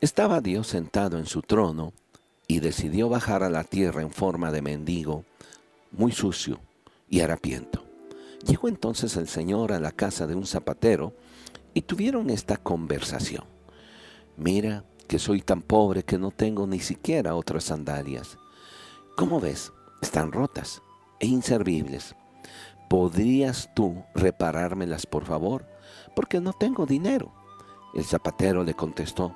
Estaba Dios sentado en su trono y decidió bajar a la tierra en forma de mendigo, muy sucio y harapiento. Llegó entonces el Señor a la casa de un zapatero y tuvieron esta conversación. Mira que soy tan pobre que no tengo ni siquiera otras sandalias. ¿Cómo ves? Están rotas e inservibles. ¿Podrías tú reparármelas, por favor? Porque no tengo dinero. El zapatero le contestó,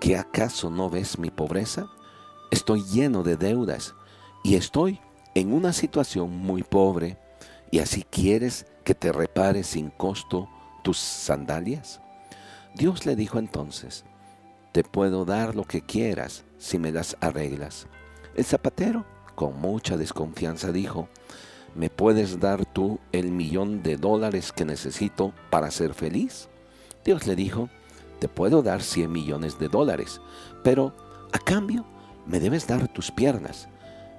¿que acaso no ves mi pobreza? Estoy lleno de deudas y estoy en una situación muy pobre y así quieres que te repare sin costo tus sandalias? Dios le dijo entonces, te puedo dar lo que quieras si me das arreglas. El zapatero, con mucha desconfianza, dijo, ¿me puedes dar tú el millón de dólares que necesito para ser feliz? Dios le dijo, te puedo dar 100 millones de dólares, pero a cambio me debes dar tus piernas.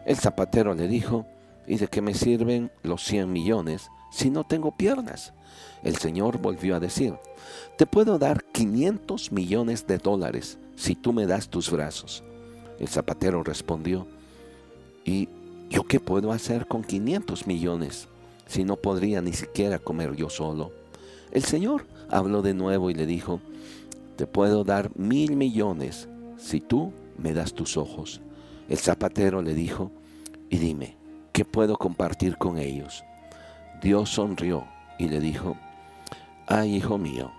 El zapatero le dijo, ¿y de qué me sirven los 100 millones si no tengo piernas? El Señor volvió a decir, te puedo dar 500 millones de dólares si tú me das tus brazos. El zapatero respondió, ¿y yo qué puedo hacer con 500 millones si no podría ni siquiera comer yo solo? El Señor habló de nuevo y le dijo, te puedo dar mil millones si tú me das tus ojos. El zapatero le dijo, y dime, ¿qué puedo compartir con ellos? Dios sonrió y le dijo, ay hijo mío,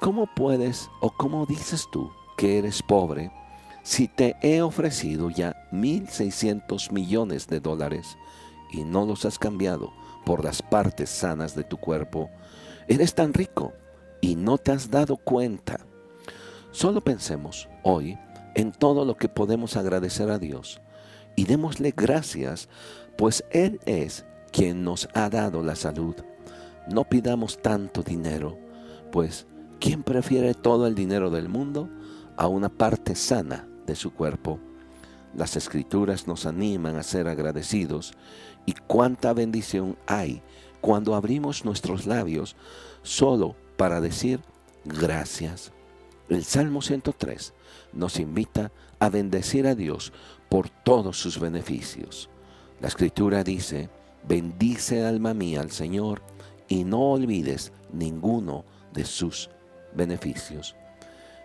¿cómo puedes o cómo dices tú que eres pobre si te he ofrecido ya mil seiscientos millones de dólares y no los has cambiado por las partes sanas de tu cuerpo? Eres tan rico y no te has dado cuenta. Solo pensemos hoy en todo lo que podemos agradecer a Dios y démosle gracias, pues Él es quien nos ha dado la salud. No pidamos tanto dinero, pues ¿quién prefiere todo el dinero del mundo a una parte sana de su cuerpo? Las escrituras nos animan a ser agradecidos y cuánta bendición hay cuando abrimos nuestros labios solo para decir gracias. El Salmo 103 nos invita a bendecir a Dios por todos sus beneficios. La escritura dice, bendice alma mía al Señor y no olvides ninguno de sus beneficios.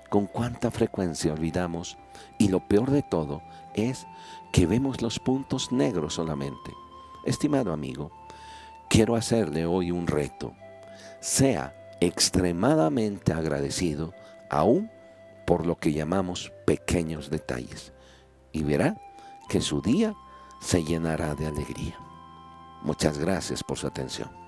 Con cuánta frecuencia olvidamos y lo peor de todo es que vemos los puntos negros solamente. Estimado amigo, quiero hacerle hoy un reto. Sea extremadamente agradecido aún por lo que llamamos pequeños detalles y verá que su día se llenará de alegría. Muchas gracias por su atención.